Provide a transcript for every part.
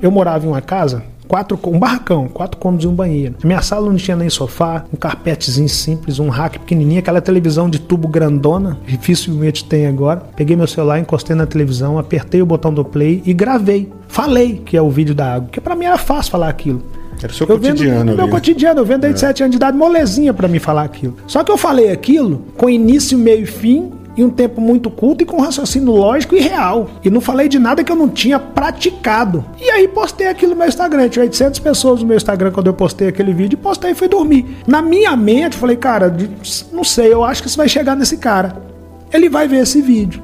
Eu morava em uma casa, quatro, um barracão, quatro cômodos e um banheiro. A minha sala não tinha nem sofá, um carpetezinho simples, um rack pequenininho, aquela televisão de tubo grandona, dificilmente tem agora. Peguei meu celular, encostei na televisão, apertei o botão do play e gravei. Falei que é o vídeo da água, que para mim era fácil falar aquilo. Era o seu eu cotidiano vendo, ali, Meu né? cotidiano, eu vendo desde 7 anos de idade, molezinha pra me falar aquilo. Só que eu falei aquilo com início, meio e fim, em um tempo muito curto e com raciocínio lógico e real. E não falei de nada que eu não tinha praticado. E aí postei aquilo no meu Instagram. Tinha 800 pessoas no meu Instagram quando eu postei aquele vídeo postei e fui dormir. Na minha mente, eu falei, cara, não sei, eu acho que isso vai chegar nesse cara. Ele vai ver esse vídeo.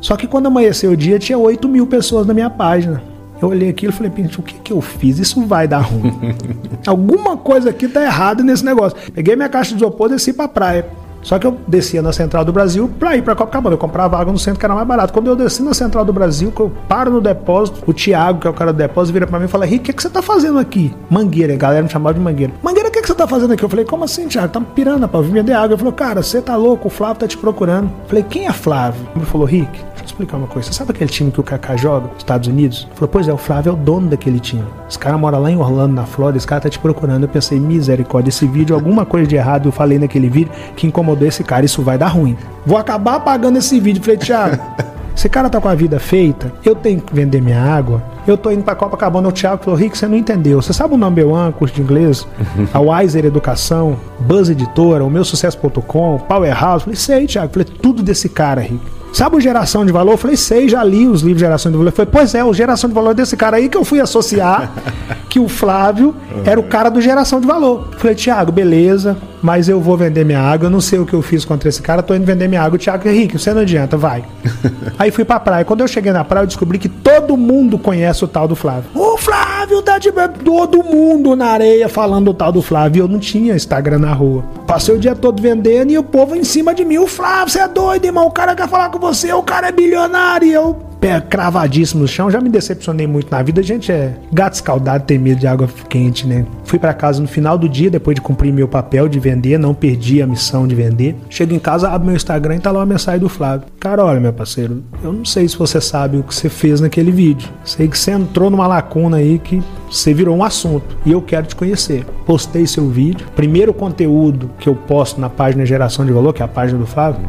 Só que quando amanheceu o dia, tinha 8 mil pessoas na minha página. Eu olhei aquilo e falei, o que, que eu fiz? Isso vai dar ruim. Alguma coisa aqui tá errada nesse negócio. Peguei minha caixa de isopor e desci pra praia. Só que eu descia na Central do Brasil pra ir pra Copacabana. Eu comprava água no centro que era mais barato. Quando eu desci na Central do Brasil, que eu paro no depósito, o Thiago, que é o cara do depósito, vira pra mim e fala: Rick, o que, que você tá fazendo aqui? Mangueira, a galera me chamava de Mangueira. Mangueira, o que, que você tá fazendo aqui? Eu falei: Como assim, Thiago? Tá me pirando, pra vir vender água. Ele falou: Cara, você tá louco, o Flávio tá te procurando. Eu falei: Quem é Flávio? Ele falou: Rick, eu explicar uma coisa. Você sabe aquele time que o Kaká joga, Estados Unidos? Ele falou: Pois é, o Flávio é o dono daquele time. Esse cara mora lá em Orlando, na Flórida, esse cara tá te procurando. Eu pensei: Misericórdia, esse vídeo, alguma coisa de errado eu falei naquele vídeo que incomodou esse cara, isso vai dar ruim. Vou acabar apagando esse vídeo. Falei: Thiago. Esse cara tá com a vida feita, eu tenho que vender minha água, eu tô indo pra Copacabana, o Thiago falou, Rick, você não entendeu. Você sabe o number one, curso de inglês? A Wiser Educação, Buzz Editora, o meu sucesso.com, Powerhouse. Falei, sei, Thiago. Falei, tudo desse cara, Rick. Sabe o Geração de Valor? Eu falei, sei, já li os livros de Geração de Valor. Eu falei, pois é, o Geração de Valor é desse cara aí que eu fui associar que o Flávio era o cara do Geração de Valor. Eu falei, Thiago, beleza, mas eu vou vender minha água, eu não sei o que eu fiz contra esse cara, tô indo vender minha água. O Thiago, Henrique, você não adianta, vai. aí fui pra praia. Quando eu cheguei na praia, eu descobri que todo mundo conhece o tal do Flávio. O Flávio tá de todo mundo na areia falando do tal do Flávio. Eu não tinha Instagram na rua. Passei o dia todo vendendo e o povo em cima de mim. O Flávio, você é doido, irmão. O cara quer falar com você, o cara é bilionário. E eu, pé cravadíssimo no chão, já me decepcionei muito na vida. A gente é gato escaldado, tem medo de água quente, né? Fui pra casa no final do dia, depois de cumprir meu papel de vender, não perdi a missão de vender. Chego em casa, abro meu Instagram e tá lá uma mensagem do Flávio. Cara, olha, meu parceiro, eu não sei se você sabe o que você fez naquele vídeo. Sei que você entrou numa lacuna aí que você virou um assunto e eu quero te conhecer. Postei seu vídeo. Primeiro conteúdo que eu posto na página Geração de Valor, que é a página do Flávio.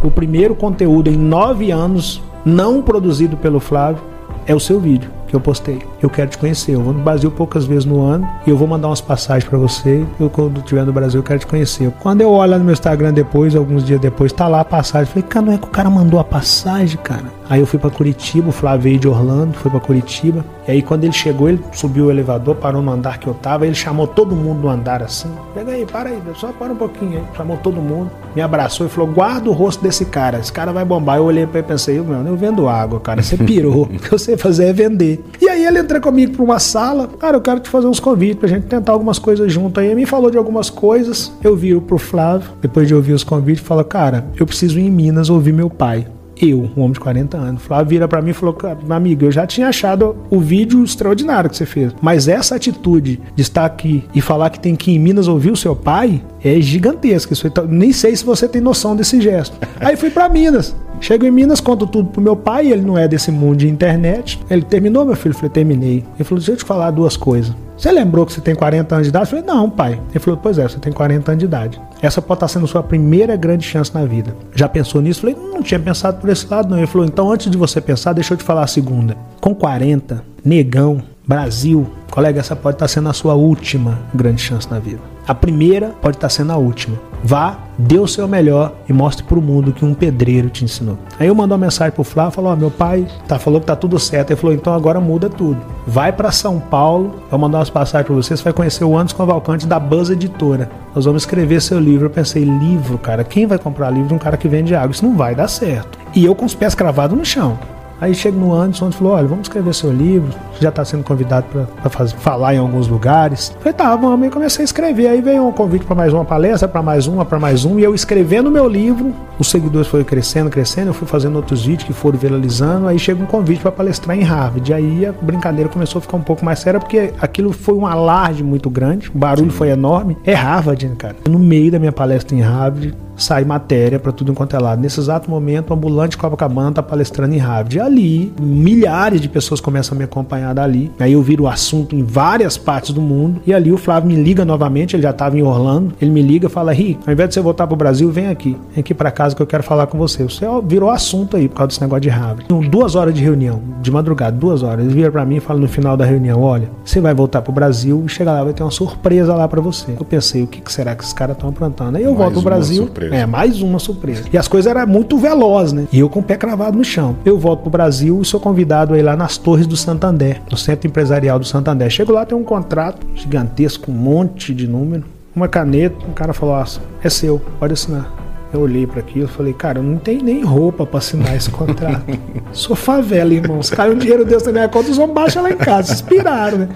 O primeiro conteúdo em nove anos não produzido pelo Flávio é o seu vídeo que eu postei. Eu quero te conhecer. Eu vou no Brasil poucas vezes no ano e eu vou mandar umas passagens para você. Eu, quando estiver no Brasil, eu quero te conhecer. Quando eu olho no meu Instagram depois, alguns dias depois, tá lá a passagem. Falei, cara, não é que o cara mandou a passagem, cara. Aí eu fui para Curitiba, o Flávio veio de Orlando, foi para Curitiba. E aí quando ele chegou, ele subiu o elevador, parou no andar que eu tava, ele chamou todo mundo no andar assim. Pega aí, para aí, só para um pouquinho aí. Chamou todo mundo, me abraçou e falou: guarda o rosto desse cara, esse cara vai bombar. Eu olhei pra ele e pensei, meu, eu vendo água, cara. Você pirou. o que eu sei fazer é vender. E aí ele entrou comigo pra uma sala, cara, eu quero te fazer uns convites pra gente tentar algumas coisas junto. Aí ele me falou de algumas coisas, eu viro pro Flávio, depois de ouvir os convites, falo, cara, eu preciso ir em Minas ouvir meu pai. Eu, um homem de 40 anos. Flávio vira para mim e falou: amigo, eu já tinha achado o vídeo extraordinário que você fez, mas essa atitude de estar aqui e falar que tem que ir em Minas ouvir o seu pai é gigantesca. Isso, nem sei se você tem noção desse gesto. Aí fui para Minas. Chego em Minas, conto tudo pro meu pai, ele não é desse mundo de internet. Ele terminou, meu filho? Eu falei, terminei. Ele falou, deixa eu te falar duas coisas. Você lembrou que você tem 40 anos de idade? Eu falei, não, pai. Ele falou, pois é, você tem 40 anos de idade. Essa pode estar sendo sua primeira grande chance na vida. Já pensou nisso? Eu falei, não tinha pensado por esse lado, não. Ele falou, então antes de você pensar, deixa eu te falar a segunda. Com 40, negão, Brasil, colega, essa pode estar sendo a sua última grande chance na vida. A primeira pode estar sendo a última. Vá, dê o seu melhor e mostre para o mundo que um pedreiro te ensinou. Aí eu mandou uma mensagem pro Flávio, falou: oh, meu pai tá, falou que tá tudo certo. Ele falou: então agora muda tudo. Vai para São Paulo, vou mandar umas passagens para você, você vai conhecer o Anderson Cavalcante da Buzz Editora. Nós vamos escrever seu livro. Eu pensei: livro, cara, quem vai comprar livro de um cara que vende água? Isso não vai dar certo. E eu com os pés cravados no chão. Aí chega no Anderson e falou: Olha, vamos escrever seu livro. Já está sendo convidado para falar em alguns lugares. falei: Tá, vamos. E comecei a escrever. Aí veio um convite para mais uma palestra, para mais uma, para mais um. E eu escrevendo o meu livro, os seguidores foram crescendo, crescendo. Eu fui fazendo outros vídeos que foram viralizando. Aí chega um convite para palestrar em Harvard. Aí a brincadeira começou a ficar um pouco mais séria, porque aquilo foi um alarde muito grande. O barulho foi enorme. É Harvard, né, cara. No meio da minha palestra em Harvard, sai matéria para tudo enquanto é lado. Nesse exato momento, o ambulante Copacabana está palestrando em Harvard. E ali, milhares de pessoas começam a me acompanhar dali. Aí eu viro o assunto em várias partes do mundo. E ali o Flávio me liga novamente, ele já estava em Orlando. Ele me liga e fala: Ri, ao invés de você voltar para o Brasil, vem aqui. Vem aqui para casa que eu quero falar com você. Você virou assunto aí por causa desse negócio de Harvard. Então, duas horas de reunião, de madrugada, duas horas. Ele vira para mim e fala no final da reunião: Olha, você vai voltar para o Brasil e chegar lá, vai ter uma surpresa lá para você. Eu pensei: o que será que esses caras estão aprontando? Aí eu Mais volto para o Brasil. Surpresa. É, mais uma surpresa. E as coisas eram muito velozes, né? E eu com o pé cravado no chão. Eu volto pro Brasil e sou convidado aí lá nas Torres do Santander, no Centro Empresarial do Santander. Chego lá, tem um contrato gigantesco, um monte de número, uma caneta. O cara falou: ah, é seu, pode assinar. Eu olhei para aquilo e falei, cara, eu não tenho nem roupa para assinar esse contrato. Sou favela, irmãos. Caiu um dinheiro desse na minha conta, os homens baixam lá em casa. Inspiraram, né?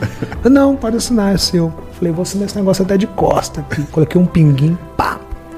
Não, pode assinar, é seu. Falei, vou assinar esse negócio até de costa aqui. Coloquei um pinguim,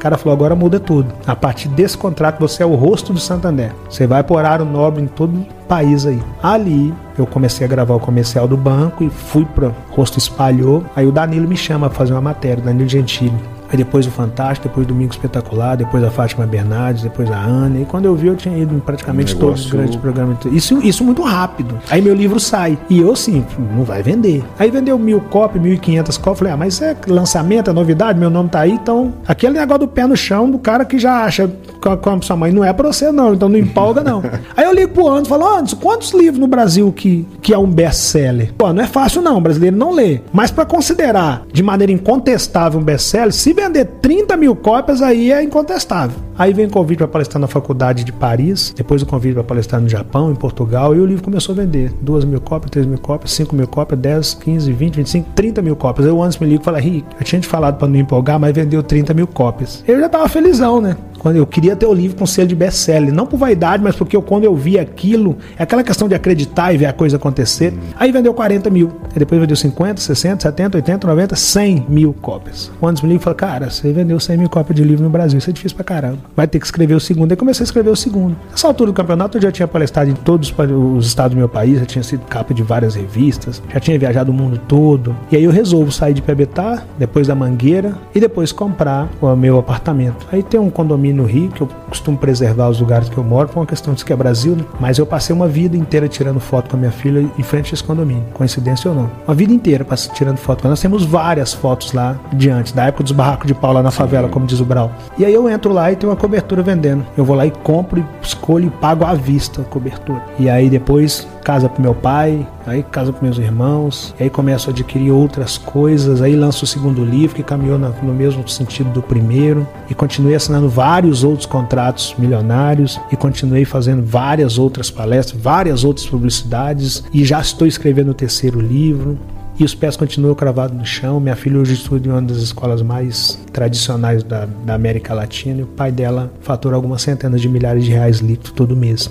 cara falou: agora muda tudo. A partir desse contrato, você é o rosto do Santander. Você vai por horário nobre em todo o país aí. Ali, eu comecei a gravar o comercial do banco e fui para rosto espalhou. Aí o Danilo me chama para fazer uma matéria, Danilo Gentili. Aí depois o Fantástico, depois o Domingo Espetacular, depois a Fátima Bernardes, depois a Ana. E quando eu vi, eu tinha ido em praticamente um todos os grandes programas. Isso, isso muito rápido. Aí meu livro sai. E eu, assim, não vai vender. Aí vendeu mil cópias, mil e quinhentas cópias. Falei, ah, mas é lançamento, é novidade, meu nome tá aí. Então, aquele negócio do pé no chão do cara que já acha com a sua mãe, não é pra você não, então não empolga não. aí eu ligo pro Anderson e falo, Anderson, quantos livros no Brasil que, que é um best-seller? Pô, não é fácil não, o brasileiro não lê. Mas para considerar de maneira incontestável um best-seller, se vender 30 mil cópias, aí é incontestável. Aí vem convite para palestrar na faculdade de Paris, depois o convite para palestrar no Japão, em Portugal, e o livro começou a vender. 2 mil cópias, 3 mil cópias, 5 mil cópias, 10, 15, 20, 25, 30 mil cópias. O Anderson me liga e fala, Rick, eu tinha te falado para não empolgar, mas vendeu 30 mil cópias. Eu já tava felizão, né? Quando eu queria ter o livro com selo de best-seller, não por vaidade, mas porque eu, quando eu vi aquilo, é aquela questão de acreditar e ver a coisa acontecer. Aí vendeu 40 mil, depois vendeu 50, 60, 70, 80, 90, 100 mil cópias. O Anderson me liga fala, cara, você vendeu 100 mil cópias de livro no Brasil, isso é difícil pra caramba. Vai ter que escrever o segundo. Aí comecei a escrever o segundo. Nessa altura do campeonato eu já tinha palestrado em todos os estados do meu país, já tinha sido capa de várias revistas, já tinha viajado o mundo todo. E aí eu resolvo sair de Pebetá, depois da Mangueira e depois comprar o meu apartamento. Aí tem um condomínio no Rio, que eu costumo preservar os lugares que eu moro, por uma questão de que é Brasil, né? Mas eu passei uma vida inteira tirando foto com a minha filha em frente a esse condomínio, coincidência ou não. Uma vida inteira tirando foto. Nós temos várias fotos lá diante, da época dos barracos de pau lá na favela, como diz o Brau. E aí eu entro lá e tem uma cobertura vendendo. Eu vou lá e compro, escolho e pago à vista a cobertura. E aí depois casa pro meu pai, aí casa com meus irmãos, aí começo a adquirir outras coisas, aí lanço o segundo livro que caminhou no mesmo sentido do primeiro, e continuei assinando vários outros contratos milionários, e continuei fazendo várias outras palestras, várias outras publicidades, e já estou escrevendo o terceiro livro. E os pés continuam cravados no chão. Minha filha hoje estuda em uma das escolas mais tradicionais da, da América Latina e o pai dela fatura algumas centenas de milhares de reais líquidos todo mês.